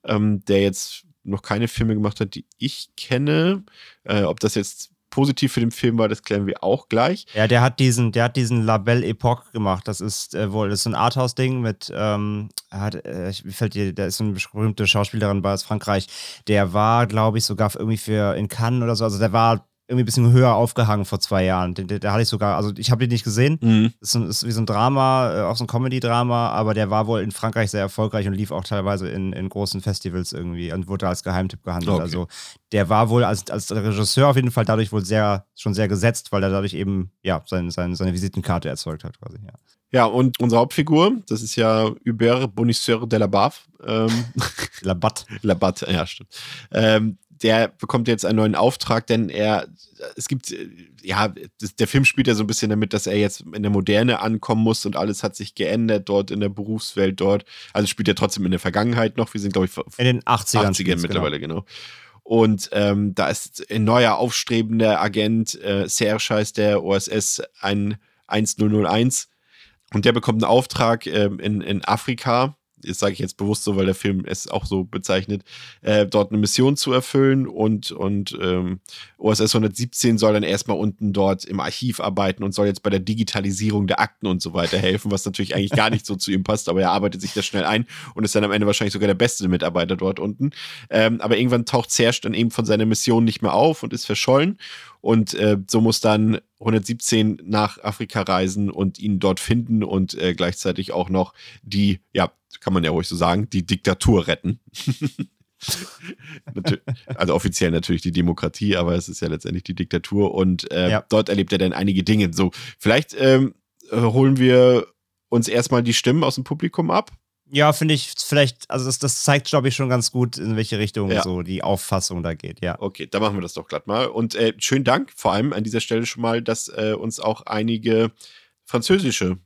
ähm, der jetzt noch keine Filme gemacht hat, die ich kenne. Äh, ob das jetzt positiv für den Film war, das klären wir auch gleich. Ja, der hat diesen, der hat diesen La Epoque gemacht. Das ist äh, wohl, ist so ein Arthouse-Ding mit, ähm, hat, äh, wie fällt dir, da ist eine berühmte Schauspielerin bei aus Frankreich. Der war, glaube ich, sogar irgendwie für in Cannes oder so. Also der war irgendwie ein bisschen höher aufgehangen vor zwei Jahren. Der hatte ich sogar, also ich habe den nicht gesehen. Mhm. Das ist, ein, ist wie so ein Drama, äh, auch so ein Comedy-Drama, aber der war wohl in Frankreich sehr erfolgreich und lief auch teilweise in, in großen Festivals irgendwie und wurde als Geheimtipp gehandelt. Okay. Also der war wohl als, als Regisseur auf jeden Fall dadurch wohl sehr, schon sehr gesetzt, weil er dadurch eben, ja, sein, sein, seine Visitenkarte erzeugt hat quasi, ja. Ja, und unsere Hauptfigur, das ist ja Hubert Bonisseur de la Bave. Ähm, <laughs> Labatt. Labatt, ja, stimmt. Ähm, der bekommt jetzt einen neuen Auftrag, denn er, es gibt, äh, ja, das, der Film spielt ja so ein bisschen damit, dass er jetzt in der Moderne ankommen muss und alles hat sich geändert dort in der Berufswelt dort. Also spielt er trotzdem in der Vergangenheit noch. Wir sind, glaube ich, In den 80ern. 80ern spielt's, mittlerweile, genau. Und ähm, da ist ein neuer aufstrebender Agent, äh, Serge heißt der, OSS ein 1001. Und der bekommt einen Auftrag ähm, in, in Afrika, das sage ich jetzt bewusst so, weil der Film es auch so bezeichnet, äh, dort eine Mission zu erfüllen und, und ähm, OSS 117 soll dann erstmal unten dort im Archiv arbeiten und soll jetzt bei der Digitalisierung der Akten und so weiter helfen, was natürlich eigentlich gar nicht so zu ihm passt, aber er arbeitet sich da schnell ein und ist dann am Ende wahrscheinlich sogar der beste Mitarbeiter dort unten. Ähm, aber irgendwann taucht Serge dann eben von seiner Mission nicht mehr auf und ist verschollen und äh, so muss dann 117 nach Afrika reisen und ihn dort finden und äh, gleichzeitig auch noch die, ja, kann man ja ruhig so sagen, die Diktatur retten. <laughs> Also offiziell natürlich die Demokratie, aber es ist ja letztendlich die Diktatur und äh, Ja. dort erlebt er dann einige Dinge. So, vielleicht ähm, äh, holen wir uns erstmal die Stimmen aus dem Publikum ab. Ja, finde ich vielleicht, also das, das zeigt, glaube ich, schon ganz gut, in welche Richtung Ja. so die Auffassung da geht, ja. Okay, dann machen wir das doch glatt mal. Und äh, schönen Dank vor allem an dieser Stelle schon mal, dass äh, uns auch einige französische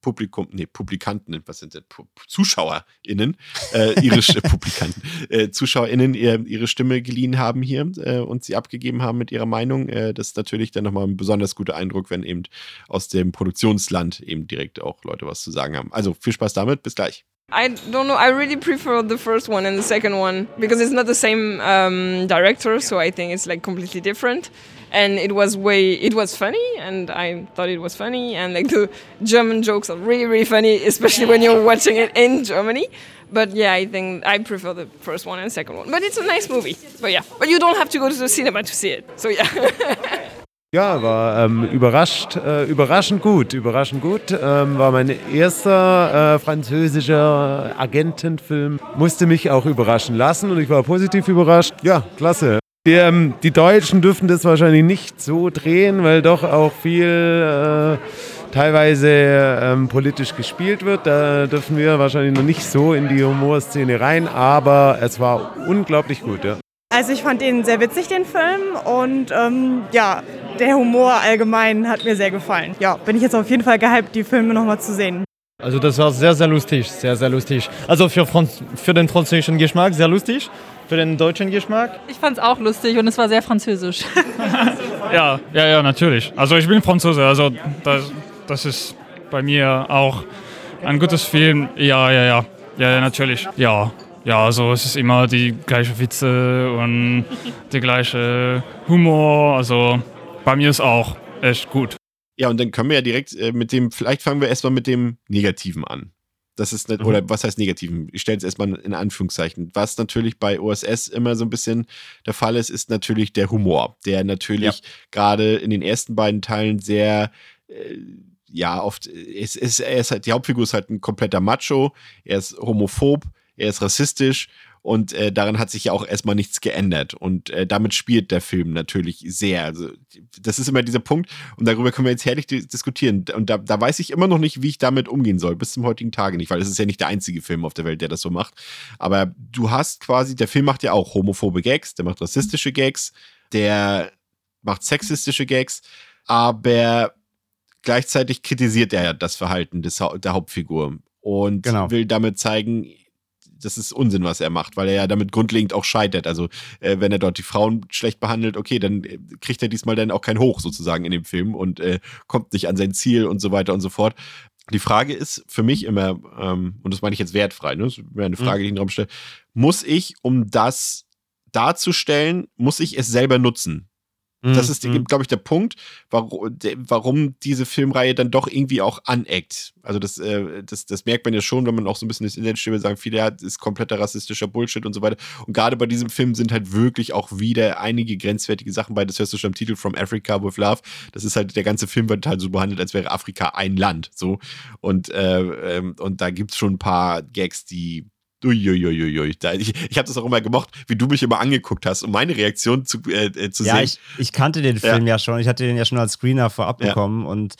Publikum, nee, Publikanten, was sind denn, Pu- ZuschauerInnen, äh, ihre <laughs> Publikanten, äh, ZuschauerInnen ihr, ihre Stimme geliehen haben hier äh, und sie abgegeben haben mit ihrer Meinung. Äh, das ist natürlich dann nochmal ein besonders guter Eindruck, wenn eben aus dem Produktionsland eben direkt auch Leute was zu sagen haben. Also viel Spaß damit, bis gleich. I don't know. I really prefer the first one and the second one because it's not the same um, director, so I think it's like completely different. And it was way, it was funny, and I thought it was funny. And like the German jokes are really, really funny, especially when you're watching it in Germany. But yeah, I think I prefer the first one and second one. But it's a nice movie. But yeah, but you don't have to go to the cinema to see it. So yeah. <laughs> Ja, war ähm, überrascht, äh, überraschend gut, überraschend gut. Ähm, war mein erster äh, französischer Agentenfilm. Musste mich auch überraschen lassen und ich war positiv überrascht. Ja, klasse. Die, ähm, die Deutschen dürften das wahrscheinlich nicht so drehen, weil doch auch viel äh, teilweise ähm, politisch gespielt wird. Da dürfen wir wahrscheinlich noch nicht so in die Humorszene rein, aber es war unglaublich gut. Ja. Also ich fand den sehr witzig, den Film. Und ähm, ja, der Humor allgemein hat mir sehr gefallen. Ja, bin ich jetzt auf jeden Fall gehypt, die Filme nochmal zu sehen. Also das war sehr, sehr lustig, sehr, sehr lustig. Also für, Franz für den französischen Geschmack sehr lustig, für den deutschen Geschmack. Ich fand es auch lustig und es war sehr französisch. <laughs> Ja, ja, ja, natürlich. Also ich bin Franzose, also das, das ist bei mir auch ein gutes Film. Ja, ja, ja, ja, ja, natürlich. Ja, ja, also es ist immer die gleiche Witze und der gleiche Humor. Also bei mir ist auch echt gut. Ja, und dann können wir ja direkt äh, mit dem, vielleicht fangen wir erstmal mit dem Negativen an. Das ist, nicht, oder was heißt Negativen? Ich stelle es erstmal in Anführungszeichen. Was natürlich bei OSS immer so ein bisschen der Fall ist, ist natürlich der Humor, der natürlich gerade in den ersten beiden Teilen sehr, äh, ja, oft, es ist, er ist halt, die Hauptfigur ist halt ein kompletter Macho, er ist homophob, er ist rassistisch und äh, daran hat sich ja auch erstmal nichts geändert. Und äh, damit spielt der Film natürlich sehr. Also, das ist immer dieser Punkt. Und darüber können wir jetzt herrlich di- diskutieren. Und da, da weiß ich immer noch nicht, wie ich damit umgehen soll, bis zum heutigen Tage nicht, weil es ist ja nicht der einzige Film auf der Welt, der das so macht. Aber du hast quasi, der Film macht ja auch homophobe Gags, der macht rassistische Gags, der macht sexistische Gags, aber gleichzeitig kritisiert er ja das Verhalten des, der Hauptfigur und Genau. will damit zeigen, das ist Unsinn, was er macht, weil er ja damit grundlegend auch scheitert. Also äh, wenn er dort die Frauen schlecht behandelt, okay, dann äh, kriegt er diesmal dann auch kein Hoch sozusagen in dem Film und äh, kommt nicht an sein Ziel und so weiter und so fort. Die Frage ist für mich immer, ähm, und das meine ich jetzt wertfrei, ne? das ist eine Frage, die ich in den Raum stelle, muss ich, um das darzustellen, muss ich es selber nutzen? Das Mhm, ist, mhm. glaube ich, der Punkt, warum, warum diese Filmreihe dann doch irgendwie auch aneckt. Also das, äh, das, das merkt man ja schon, wenn man auch so ein bisschen das Internet stimme, sagen viele, ja, das ist kompletter rassistischer Bullshit und so weiter. Und gerade bei diesem Film sind halt wirklich auch wieder einige grenzwertige Sachen bei. Das hörst du schon im Titel From Africa with Love. Das ist halt, der ganze Film wird halt so behandelt, als wäre Afrika ein Land. So. Und, äh, ähm, und da gibt es schon ein paar Gags, die Uiuiuiui. Ich ich habe das auch immer gemocht, wie du mich immer angeguckt hast, um meine Reaktion zu, äh, äh, zu ja, sehen. ich, ich kannte den Ja. Film ja. schon. Ich hatte den ja schon als Screener vorab Ja. bekommen und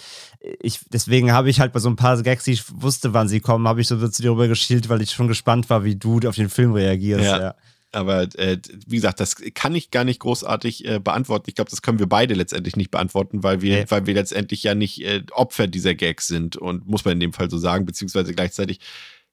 ich, deswegen habe ich halt bei so ein paar Gags, die ich wusste, wann sie kommen, habe ich so zu dir rüber geschielt, weil ich schon gespannt war, wie du auf den Film reagierst. Ja. Ja. Aber äh, wie gesagt, das kann ich gar nicht großartig äh, beantworten. Ich glaube, das können wir beide letztendlich nicht beantworten, weil wir, Nee. weil wir letztendlich ja nicht äh, Opfer dieser Gags sind und muss man in dem Fall so sagen, beziehungsweise gleichzeitig,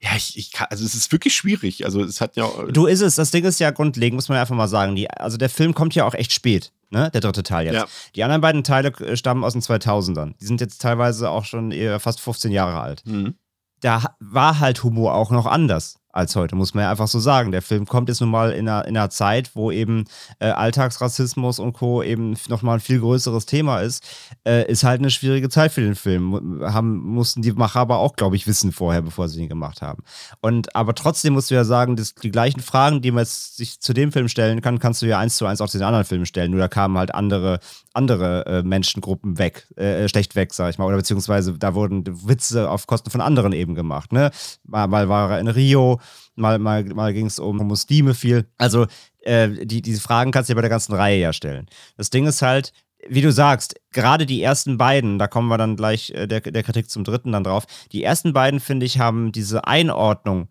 ja, ich, ich kann, also es ist wirklich schwierig. Also es hat ja. Du ist es, das Ding ist ja grundlegend, muss man einfach mal sagen. Die, also der Film kommt ja auch echt spät, ne? Der dritte Teil jetzt. Ja. Die anderen beiden Teile äh, stammen aus den 2000ern. Die sind jetzt teilweise auch schon eher fast 15 Jahre alt. Mhm. Da war halt Humor auch noch anders als heute, muss man ja einfach so sagen. Der Film kommt jetzt nun mal in einer, in einer Zeit, wo eben äh, Alltagsrassismus und Co. eben nochmal ein viel größeres Thema ist. Äh, ist halt eine schwierige Zeit für den Film. Haben, mussten die Macher aber auch, glaube ich, wissen vorher, bevor sie ihn gemacht haben. Und aber trotzdem musst du ja sagen, dass die gleichen Fragen, die man jetzt sich zu dem Film stellen kann, kannst du ja eins zu eins auch zu den anderen Filmen stellen. Nur da kamen halt andere, andere äh, Menschengruppen weg, äh, schlecht weg, sag ich mal. Oder beziehungsweise da wurden Witze auf Kosten von anderen eben gemacht. Ne? Mal, mal war er in Rio, mal, mal, mal ging es um Muslime viel. Also äh, die, diese Fragen kannst du dir bei der ganzen Reihe ja stellen. Das Ding ist halt, wie du sagst, gerade die ersten beiden, da kommen wir dann gleich äh, der, der Kritik zum dritten dann drauf. Die ersten beiden, finde ich, haben diese Einordnung.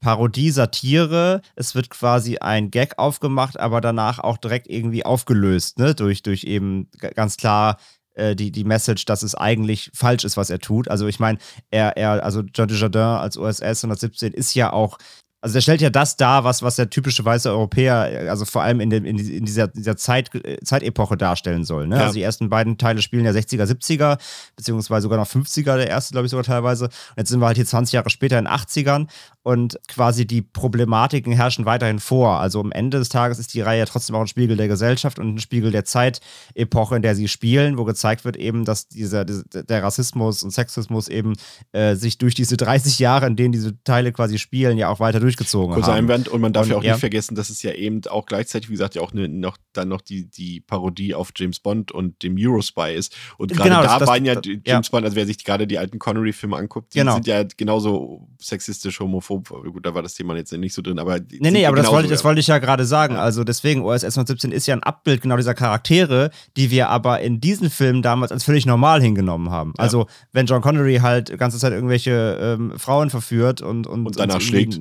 Parodie, Satire, es wird quasi ein Gag aufgemacht, aber danach auch direkt irgendwie aufgelöst, ne? Durch, durch eben ganz klar äh, die, die Message, dass es eigentlich falsch ist, was er tut. Also ich meine, er, er, also John Dujardin als OSS 117 ist ja auch also der stellt ja das dar, was, was der typische weiße Europäer, also vor allem in, dem, in, in dieser, dieser Zeit, äh, Zeitepoche darstellen soll. Ne? Ja. Also die ersten beiden Teile spielen ja 60er, 70er, beziehungsweise sogar noch 50er, der erste, glaube ich, sogar teilweise. Und jetzt sind wir halt hier 20 Jahre später in 80ern und quasi die Problematiken herrschen weiterhin vor. Also am Ende des Tages ist die Reihe ja trotzdem auch ein Spiegel der Gesellschaft und ein Spiegel der Zeitepoche, in der sie spielen, wo gezeigt wird eben, dass dieser, der Rassismus und Sexismus eben äh, sich durch diese 30 Jahre, in denen diese Teile quasi spielen, ja auch weiter durchgezogen Kurzer haben. Einwand und man darf ja auch ja. nicht vergessen, dass es ja eben auch gleichzeitig, wie gesagt, ja auch ne, noch, dann noch die, die Parodie auf James Bond und dem Eurospy ist. Und gerade Genau, da das- waren ja das- die ja. James Bond, also wer sich gerade die alten Connery-Filme anguckt, die Genau. sind ja genauso sexistisch, homophob. Gut, da war das Thema jetzt nicht so drin, aber Nee, nee, aber das wollte, das wollte ich ja gerade sagen. Also deswegen, OS 117 ist ja ein Abbild genau dieser Charaktere, die wir aber in diesen Filmen damals als völlig normal hingenommen haben. Also wenn John Connery halt die ganze Zeit irgendwelche ähm, Frauen verführt und, und, Und danach und schlägt.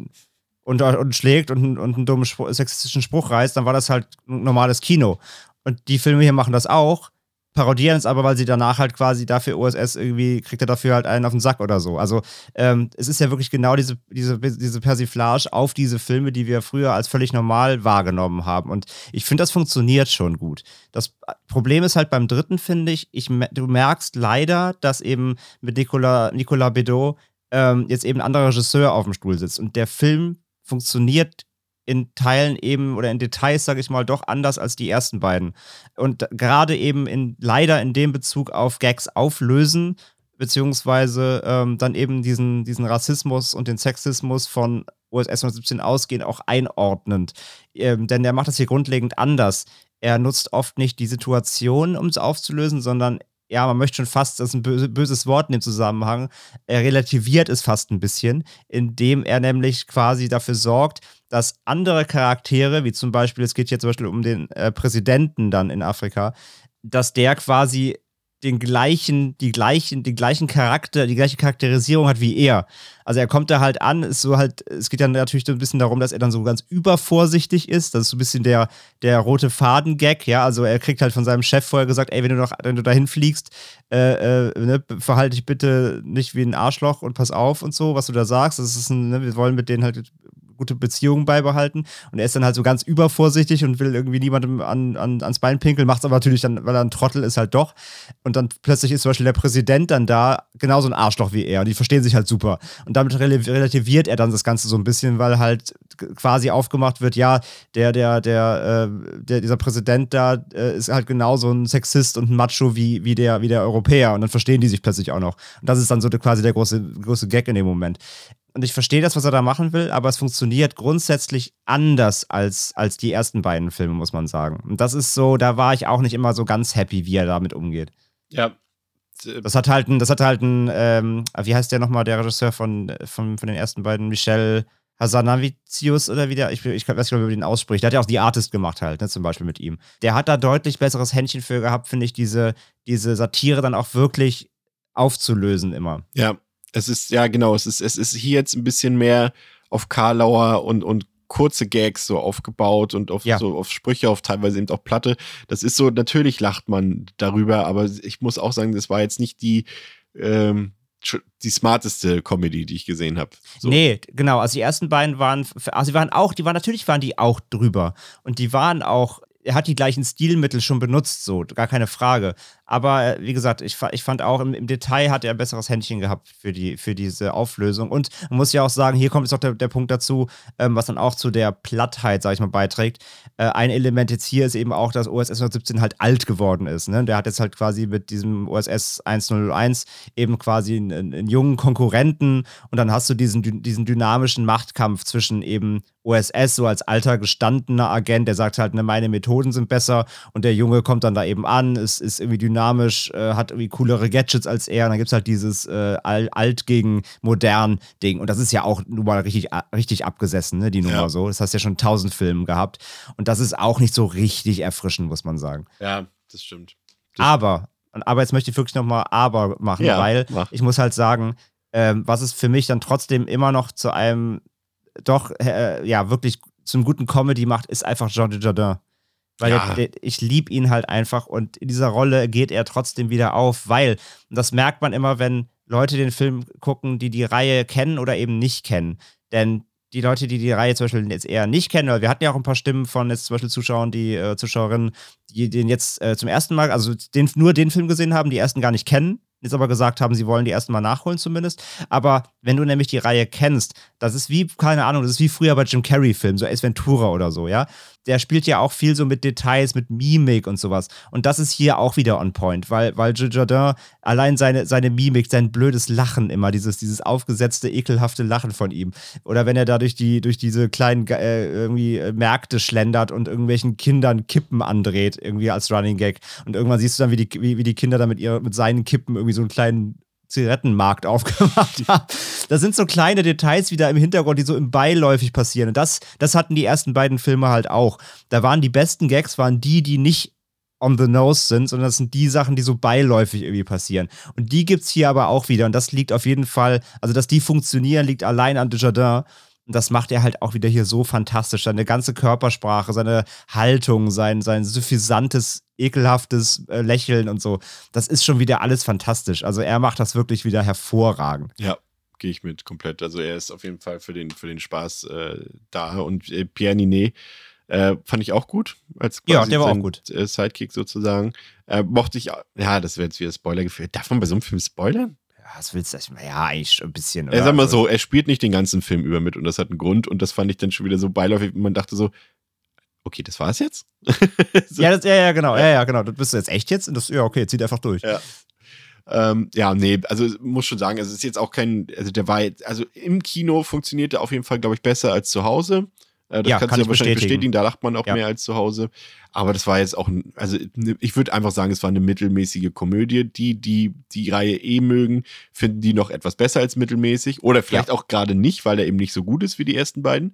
Und, und schlägt und, und einen dummen sexistischen Spruch reißt, dann war das halt ein normales Kino. Und die Filme hier machen das auch, parodieren es aber, weil sie danach halt quasi dafür OSS irgendwie, kriegt er dafür halt einen auf den Sack oder so. Also ähm, es ist ja wirklich genau diese, diese, diese Persiflage auf diese Filme, die wir früher als völlig normal wahrgenommen haben. Und ich finde, das funktioniert schon gut. Das Problem ist halt beim dritten, finde ich, ich, du merkst leider, dass eben mit Nicolas, Nicolas Bedeau ähm, jetzt eben ein anderer Regisseur auf dem Stuhl sitzt. Und der Film funktioniert in Teilen eben oder in Details, sage ich mal, doch anders als die ersten beiden. Und gerade eben in leider in dem Bezug auf Gags auflösen, beziehungsweise ähm, dann eben diesen, diesen Rassismus und den Sexismus von OSS 117 ausgehend auch einordnend. Ähm, denn er macht das hier grundlegend anders. Er nutzt oft nicht die Situation, um es aufzulösen, sondern ja, man möchte schon fast, das ist ein böse, böses Wort in dem Zusammenhang, er relativiert es fast ein bisschen, indem er nämlich quasi dafür sorgt, dass andere Charaktere, wie zum Beispiel, es geht hier zum Beispiel um den äh, Präsidenten dann in Afrika, dass der quasi den gleichen, die gleichen, den gleichen Charakter, die gleiche Charakterisierung hat wie er. Also er kommt da halt an, ist so halt, es geht dann natürlich so ein bisschen darum, dass er dann so ganz übervorsichtig ist. Das ist so ein bisschen der, der rote Faden-Gag, ja. Also er kriegt halt von seinem Chef vorher gesagt, ey, wenn du noch, wenn du dahin fliegst, äh, äh, ne, verhalte dich bitte nicht wie ein Arschloch und pass auf und so, was du da sagst. Das ist ein, ne, wir wollen mit denen halt gute Beziehung beibehalten. Und er ist dann halt so ganz übervorsichtig und will irgendwie niemandem an, an, ans Bein pinkeln, macht es aber natürlich dann, weil er ein Trottel ist, halt doch. Und dann plötzlich ist zum Beispiel der Präsident dann da, genauso ein Arschloch wie er. Und die verstehen sich halt super. Und damit relativiert er dann das Ganze so ein bisschen, weil halt quasi aufgemacht wird, ja, der, der, der, äh, der dieser Präsident da äh, ist halt genauso ein Sexist und ein Macho wie, wie, der, wie der Europäer. Und dann verstehen die sich plötzlich auch noch. Und das ist dann so quasi der große, große Gag in dem Moment. Und ich verstehe das, was er da machen will, aber es funktioniert grundsätzlich anders als, als die ersten beiden Filme, muss man sagen. Und das ist so, da war ich auch nicht immer so ganz happy, wie er damit umgeht. Ja. Das hat halt ein, das hat halt ein, ähm, wie heißt der nochmal, der Regisseur von, von, von den ersten beiden, Michel Hasanavicius oder wie der, ich, ich weiß nicht, wie man den ausspricht. Der hat ja auch The Artist gemacht halt, ne, zum Beispiel mit ihm. Der hat da deutlich besseres Händchen für gehabt, finde ich, diese, diese Satire dann auch wirklich aufzulösen immer. Ja, es ist, ja genau, es ist, es ist hier jetzt ein bisschen mehr auf Karlauer und, und kurze Gags so aufgebaut und auf, ja. so auf Sprüche, auf teilweise eben auch Platte. Das ist so, natürlich lacht man darüber, aber ich muss auch sagen, das war jetzt nicht die, ähm, die smarteste Comedy, die ich gesehen habe. So. Nee, genau. Also die ersten beiden waren, also sie waren auch, die waren natürlich waren die auch drüber und die waren auch er hat die gleichen Stilmittel schon benutzt, so, gar keine Frage. Aber äh, wie gesagt, ich, ich fand auch im, im, Detail hat er ein besseres Händchen gehabt für, die, für diese Auflösung. Und man muss ja auch sagen, hier kommt jetzt auch der, der Punkt dazu, ähm, was dann auch zu der Plattheit, sag ich mal, beiträgt. Äh, ein Element jetzt hier ist eben auch, dass OSS 117 halt alt geworden ist. Ne? Der hat jetzt halt quasi mit diesem OSS 1001 eben quasi einen, einen jungen Konkurrenten und dann hast du diesen, diesen dynamischen Machtkampf zwischen eben OSS so als alter gestandener Agent, der sagt halt, ne, meine Methoden sind besser und der Junge kommt dann da eben an, ist, ist irgendwie dynamisch, äh, hat irgendwie coolere Gadgets als er und dann gibt es halt dieses äh, alt gegen modern Ding und das ist ja auch nun mal richtig, richtig abgesessen, ne, die Nummer ja. so. Das hast du ja schon tausend Filmen gehabt und das ist auch nicht so richtig erfrischend, muss man sagen. Ja, das stimmt. Das aber, und, aber jetzt möchte ich wirklich nochmal aber machen, ja, weil mach. ich muss halt sagen, ähm, was es für mich dann trotzdem immer noch zu einem doch, äh, ja, wirklich zum guten Comedy macht, ist einfach Jean Dujardin. Weil ja. der, der, ich liebe ihn halt einfach und in dieser Rolle geht er trotzdem wieder auf, weil, und das merkt man immer, wenn Leute den Film gucken, die die Reihe kennen oder eben nicht kennen. Denn die Leute, die die Reihe zum Beispiel jetzt eher nicht kennen, weil wir hatten ja auch ein paar Stimmen von jetzt zum Beispiel Zuschauern, die äh, Zuschauerinnen, die den jetzt äh, zum ersten Mal, also den, nur den Film gesehen haben, die ersten gar nicht kennen, jetzt aber gesagt haben, sie wollen die ersten Mal nachholen zumindest. Aber wenn du nämlich die Reihe kennst, das ist wie, keine Ahnung, das ist wie früher bei Jim Carrey-Filmen, so Ace Ventura oder so, ja der spielt ja auch viel so mit Details, mit Mimik und sowas. Und das ist hier auch wieder on point, weil, weil Jardin allein seine, seine Mimik, sein blödes Lachen immer, dieses, dieses aufgesetzte, ekelhafte Lachen von ihm. Oder wenn er da durch, die, durch diese kleinen äh, irgendwie äh, Märkte schlendert und irgendwelchen Kindern Kippen andreht, irgendwie als Running Gag. Und irgendwann siehst du dann, wie die, wie, wie die Kinder da mit, ihr, mit seinen Kippen irgendwie so einen kleinen Zigarettenmarkt <laughs> aufgemacht haben. Das sind so kleine Details wieder im Hintergrund, die so im Beiläufig passieren. Und das, das hatten die ersten beiden Filme halt auch. Da waren die besten Gags, waren die, die nicht on the nose sind, sondern das sind die Sachen, die so beiläufig irgendwie passieren. Und die gibt es hier aber auch wieder. Und das liegt auf jeden Fall, also dass die funktionieren, liegt allein an Desjardins. Und das macht er halt auch wieder hier so fantastisch. Seine ganze Körpersprache, seine Haltung, sein, sein suffisantes, ekelhaftes äh, Lächeln und so. Das ist schon wieder alles fantastisch. Also er macht das wirklich wieder hervorragend. Ja, gehe ich mit komplett. Also er ist auf jeden Fall für den, für den Spaß äh, da. Und äh, Pierre Ninet äh, fand ich auch gut. Als ja, der war auch gut. Äh, Sidekick sozusagen. Äh, mochte ich, ja, das wäre jetzt wieder Spoiler gefühlt. Darf man bei so einem Film spoilern? Was willst du? Ja, eigentlich ein bisschen. Oder? Ja, sag mal so, er spielt nicht den ganzen Film über mit und das hat einen Grund und das fand ich dann schon wieder so beiläufig. Man dachte so, okay, das war's jetzt? <laughs> so. ja, das, ja, ja, genau, ja, ja, genau. Das bist du jetzt echt jetzt? Und das, ja, okay, zieht einfach durch. Ja. Ähm, ja, nee, also muss schon sagen, es ist jetzt auch kein, also der war jetzt, also im Kino funktioniert er auf jeden Fall, glaube ich, besser als zu Hause. Äh, das ja, kannst kann du ja wahrscheinlich bestätigen. bestätigen, da lacht man auch ja. mehr als zu Hause. Aber das war jetzt auch, also ne, ich würde einfach sagen, es war eine mittelmäßige Komödie. Die, die die Reihe eh mögen, finden die noch etwas besser als mittelmäßig. Oder vielleicht ja. auch gerade nicht, weil er eben nicht so gut ist wie die ersten beiden.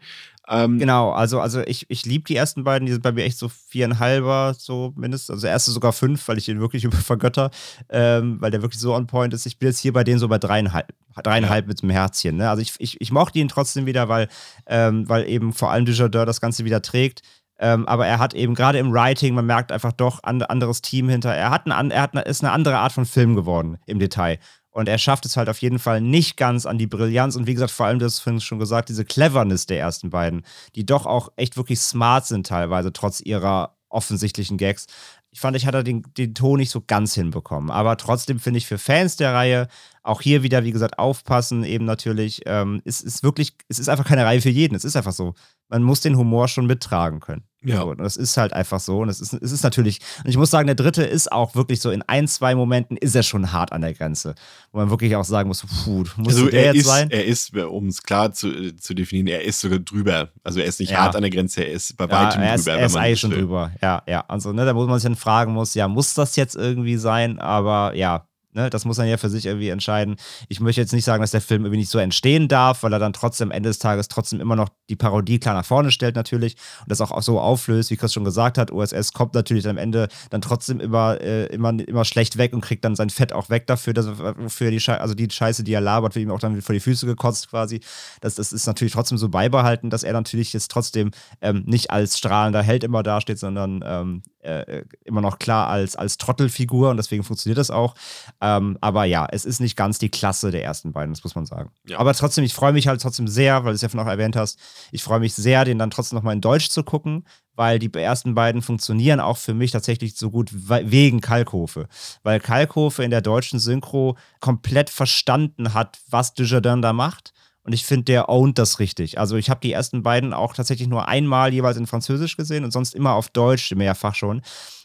Ähm, genau, also, also ich, ich liebe die ersten beiden, die sind bei mir echt so viereinhalber, so mindestens. Also der erste sogar fünf, weil ich den wirklich <laughs> vergötter, ähm, weil der wirklich so on point ist. Ich bin jetzt hier bei denen so bei dreieinhalb, dreieinhalb ja. mit dem Herzchen. Ne? Also ich, ich, ich mochte ihn trotzdem wieder, weil, ähm, weil eben vor allem Dujardin das Ganze wieder trägt. Ähm, aber er hat eben gerade im Writing, man merkt einfach doch ein anderes Team hinter. Er hat, ein, er hat eine, ist eine andere Art von Film geworden im Detail. Und er schafft es halt auf jeden Fall nicht ganz an die Brillanz und wie gesagt, vor allem, du hast vorhin schon gesagt, diese Cleverness der ersten beiden, die doch auch echt wirklich smart sind teilweise, trotz ihrer offensichtlichen Gags. Ich fand, ich hatte den, den Ton nicht so ganz hinbekommen. Aber trotzdem finde ich für Fans der Reihe auch hier wieder, wie gesagt, aufpassen, eben natürlich. Ähm, es ist wirklich, es ist einfach keine Reihe für jeden. Es ist einfach so. Man muss den Humor schon mittragen können. Ja. So, und das ist halt einfach so. Und es ist, es ist natürlich, und ich muss sagen, der dritte ist auch wirklich so, in ein, zwei Momenten ist er schon hart an der Grenze. Wo man wirklich auch sagen muss, puh, muss Also der er jetzt ist, sein? er ist, um es klar zu, zu definieren, er ist sogar drüber. Also er ist nicht Ja. hart an der Grenze, er ist bei Ja, weitem er ist, drüber. er ist eigentlich schon drüber. Ja, ja. Also, ne, da muss man sich dann fragen muss, ja, muss das jetzt irgendwie sein? Aber ja, ne, das muss man ja für sich irgendwie entscheiden. Ich möchte jetzt nicht sagen, dass der Film irgendwie nicht so entstehen darf, weil er dann trotzdem am Ende des Tages trotzdem immer noch die Parodie klar nach vorne stellt natürlich und das auch so auflöst, wie Chris schon gesagt hat. OSS kommt natürlich am Ende dann trotzdem immer, äh, immer, immer schlecht weg und kriegt dann sein Fett auch weg dafür, dass, wofür die Scheiße, also die Scheiße, die er labert, wird ihm auch dann vor die Füße gekotzt quasi. Das, das ist natürlich trotzdem so beibehalten, dass er natürlich jetzt trotzdem ähm, nicht als strahlender Held immer dasteht, sondern ähm, äh, immer noch klar als, als Trottelfigur und deswegen funktioniert das auch. Ähm, aber ja, es ist nicht ganz die Klasse der ersten beiden, das muss man sagen. Aber trotzdem, ich freue mich halt trotzdem sehr, weil du es ja von auch erwähnt hast, ich freue mich sehr, den dann trotzdem nochmal in Deutsch zu gucken, weil die ersten beiden funktionieren auch für mich tatsächlich so gut we- wegen Kalkofe. Weil Kalkofe in der deutschen Synchro komplett verstanden hat, was Dujardin da macht. Und ich finde, der ownt das richtig. Also ich habe die ersten beiden auch tatsächlich nur einmal jeweils in Französisch gesehen und sonst immer auf Deutsch, mehrfach schon.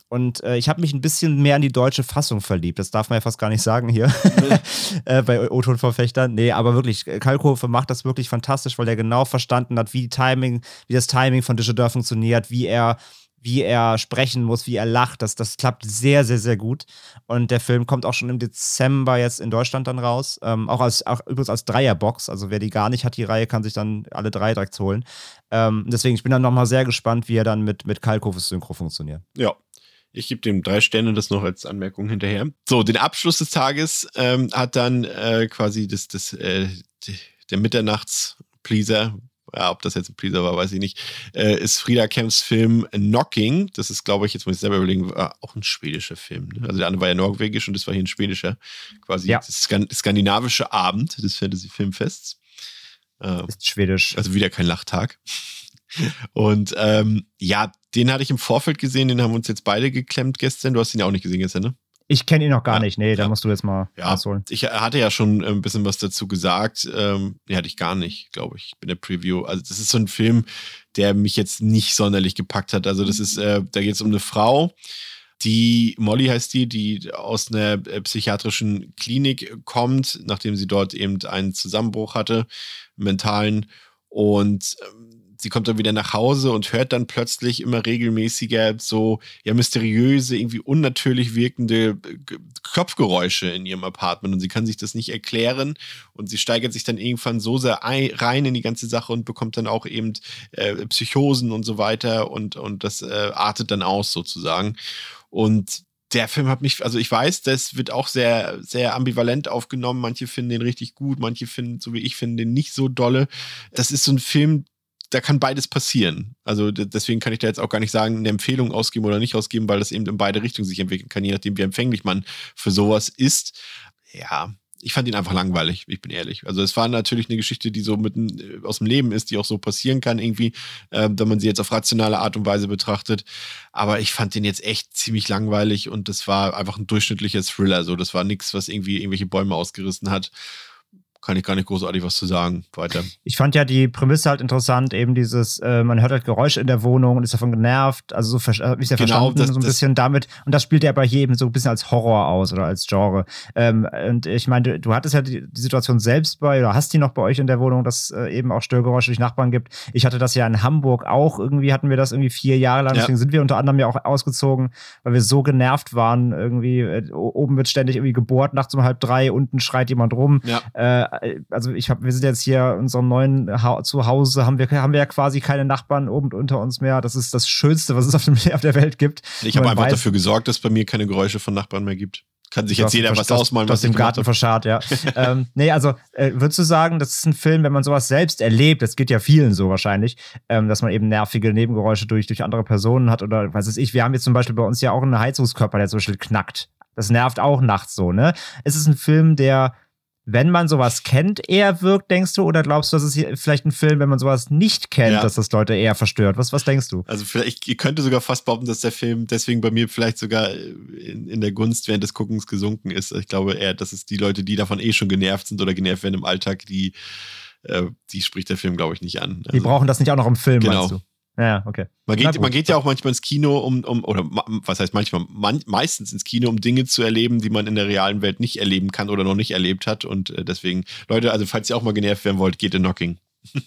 Und äh, ich habe mich ein bisschen mehr in die deutsche Fassung verliebt. Das darf man ja fast gar nicht sagen hier <laughs> äh, bei O-Ton-Verfechtern. Nee, aber wirklich, äh, Kalkofe macht das wirklich fantastisch, weil er genau verstanden hat, wie, Timing, wie das Timing von Dujardin funktioniert, wie er wie er sprechen muss, wie er lacht. Das, das klappt sehr, sehr, sehr gut. Und der Film kommt auch schon im Dezember jetzt in Deutschland dann raus. Ähm, auch, als, auch übrigens als Dreierbox. Also wer die gar nicht hat, die Reihe, kann sich dann alle drei direkt holen. Ähm, deswegen, ich bin dann nochmal sehr gespannt, wie er dann mit, mit Kalkofes Synchro funktioniert. Ja. Ich gebe dem drei Sterne, das noch als Anmerkung hinterher. So, den Abschluss des Tages ähm, hat dann äh, quasi das, das, äh, der Mitternachts-Pleaser, ja, ob das jetzt ein Pleaser war, weiß ich nicht, äh, ist Frieda Kemps Film Knocking. Das ist, glaube ich, jetzt muss ich selber überlegen, war auch ein schwedischer Film. Ne? Also der andere war ja norwegisch und das war hier ein schwedischer. Quasi Ja. das Skan skandinavische Abend des Fantasy-Filmfests. Äh, ist schwedisch. Also wieder kein Lachtag. Und ähm, ja, den hatte ich im Vorfeld gesehen, den haben wir uns jetzt beide geklemmt gestern. Du hast ihn ja auch nicht gesehen gestern, ne? Ich kenne ihn noch gar nicht. Nee, da musst du jetzt mal Ja, ausholen. ich hatte ja schon ein bisschen was dazu gesagt. Ähm, nee, hatte ich gar nicht, glaube ich, in der Preview. Also, das ist so ein Film, der mich jetzt nicht sonderlich gepackt hat. Also, das ist, äh, da geht es um eine Frau, die, Molly heißt die, die aus einer äh, psychiatrischen Klinik kommt, nachdem sie dort eben einen Zusammenbruch hatte, mentalen. Und ähm, sie kommt dann wieder nach Hause und hört dann plötzlich immer regelmäßiger so ja mysteriöse, irgendwie unnatürlich wirkende äh, Kopfgeräusche in ihrem Apartment und sie kann sich das nicht erklären und sie steigert sich dann irgendwann so sehr ei- rein in die ganze Sache und bekommt dann auch eben äh, Psychosen und so weiter und, und das äh, artet dann aus sozusagen. Und der Film hat mich, also ich weiß, das wird auch sehr, sehr ambivalent aufgenommen. Manche finden den richtig gut, manche finden, so wie ich, finden den nicht so dolle. Das ist so ein Film, da kann beides passieren. Also deswegen kann ich da jetzt auch gar nicht sagen, eine Empfehlung ausgeben oder nicht ausgeben, weil das eben in beide Richtungen sich entwickeln kann, je nachdem, wie empfänglich man für sowas ist. Ja, ich fand ihn einfach langweilig, ich bin ehrlich. Also es war natürlich eine Geschichte, die so mitten äh, aus dem Leben ist, die auch so passieren kann irgendwie, äh, wenn man sie jetzt auf rationale Art und Weise betrachtet. Aber ich fand den jetzt echt ziemlich langweilig und das war einfach ein durchschnittlicher Thriller. So, das war nichts, was irgendwie irgendwelche Bäume ausgerissen hat. Kann ich gar nicht großartig was zu sagen. Weiter. Ich fand ja die Prämisse halt interessant, eben dieses, äh, man hört halt Geräusche in der Wohnung und ist davon genervt. Also so ver- hab ich ja Genau, verstanden, das- so ein bisschen damit. Und das spielt ja bei hier eben so ein bisschen als Horror aus oder als Genre. Ähm, und ich meine, du, du hattest ja die, die Situation selbst bei, oder hast die noch bei euch in der Wohnung, dass äh, eben auch Störgeräusche durch Nachbarn gibt. Ich hatte das ja in Hamburg auch. Irgendwie hatten wir das irgendwie vier Jahre lang. Ja. Deswegen sind wir unter anderem ja auch ausgezogen, weil wir so genervt waren. Irgendwie, äh, oben wird ständig irgendwie gebohrt, nachts um halb drei, unten schreit jemand rum. Ja. Äh, also ich hab, wir sind jetzt hier in unserem neuen ha Zuhause, haben wir, haben wir ja quasi keine Nachbarn oben unter uns mehr. Das ist das Schönste, was es auf, dem, auf der Welt gibt. Ich habe einfach weiß- dafür gesorgt, dass bei mir keine Geräusche von Nachbarn mehr gibt. Kann sich jetzt hast- jeder du was hast- ausmalen, was im Garten verscharrt, ja. <laughs> ähm, nee, also äh, würdest du sagen, das ist ein Film, wenn man sowas selbst erlebt, das geht ja vielen so wahrscheinlich, ähm, dass man eben nervige Nebengeräusche durch, durch andere Personen hat oder was weiß ich. Wir haben jetzt zum Beispiel bei uns ja auch einen Heizungskörper, der zum Beispiel knackt. Das nervt auch nachts so, ne? Es ist ein Film, der, wenn man sowas kennt, eher wirkt, denkst du? Oder glaubst du, das ist hier vielleicht ein Film, wenn man sowas nicht kennt, Ja. dass das Leute eher verstört? Was, was denkst du? Also vielleicht, ihr könnte sogar fast behaupten, dass der Film deswegen bei mir vielleicht sogar in, in der Gunst während des Guckens gesunken ist. Ich glaube eher, dass es die Leute, die davon eh schon genervt sind oder genervt werden im Alltag, die, äh, die spricht der Film, glaube ich, nicht an. Die Also, brauchen das nicht auch noch im Film, Genau. meinst du? Ja, okay. Man geht, man geht ja auch manchmal ins Kino, um, um oder was heißt manchmal, man, meistens ins Kino, um Dinge zu erleben, die man in der realen Welt nicht erleben kann oder noch nicht erlebt hat. Und äh, deswegen, Leute, also falls ihr auch mal genervt werden wollt, geht in Knocking. <laughs>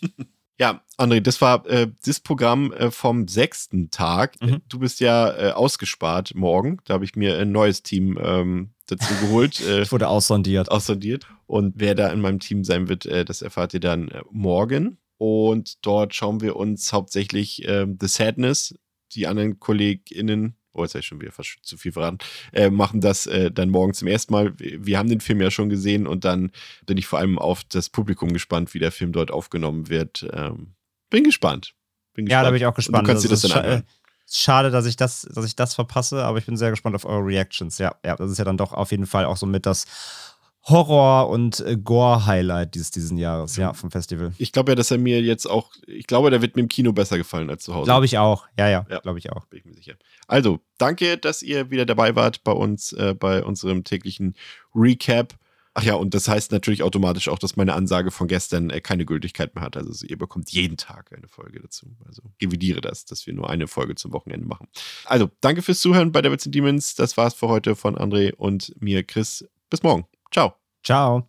ja, André, das war äh, das Programm äh, vom sechsten Tag. Mhm. Du bist ja äh, ausgespart morgen. Da habe ich mir ein neues Team ähm, dazu geholt. <laughs> Äh, Ich wurde aussondiert. Aussondiert. Und wer da in meinem Team sein wird, äh, das erfahrt ihr dann äh, morgen. Und dort schauen wir uns hauptsächlich ähm, The Sadness, die anderen KollegInnen, oh, jetzt habe ich schon wieder fast zu viel verraten, äh, machen das äh, dann morgen zum ersten Mal. Wir haben den Film ja schon gesehen und dann bin ich vor allem auf das Publikum gespannt, wie der Film dort aufgenommen wird. Ähm, bin gespannt. Bin Ja, da gespannt. bin ich auch Und gespannt. Du kannst dir das ist dann anhören. Schade, dass ich das, dass ich das verpasse, aber ich bin sehr gespannt auf eure Reactions. Ja, ja, das ist ja dann doch auf jeden Fall auch so mit das Horror- und äh, Gore-Highlight dieses, diesen Jahres, ja, vom Festival. Ich glaube ja, dass er mir jetzt auch, ich glaube, der wird mir im Kino besser gefallen als zu Hause. Glaube ich auch. Ja, ja, Ja. glaube ich auch. Bin ich mir sicher. Also, danke, dass ihr wieder dabei wart bei uns, äh, bei unserem täglichen Recap. Ach ja, und das heißt natürlich automatisch auch, dass meine Ansage von gestern äh, keine Gültigkeit mehr hat. Also ihr bekommt jeden Tag eine Folge dazu. Also revidiere das, dass wir nur eine Folge zum Wochenende machen. Also, danke fürs Zuhören bei Devils and Demons. Das war's für heute von André und mir, Chris. Bis morgen. Ciao. Ciao.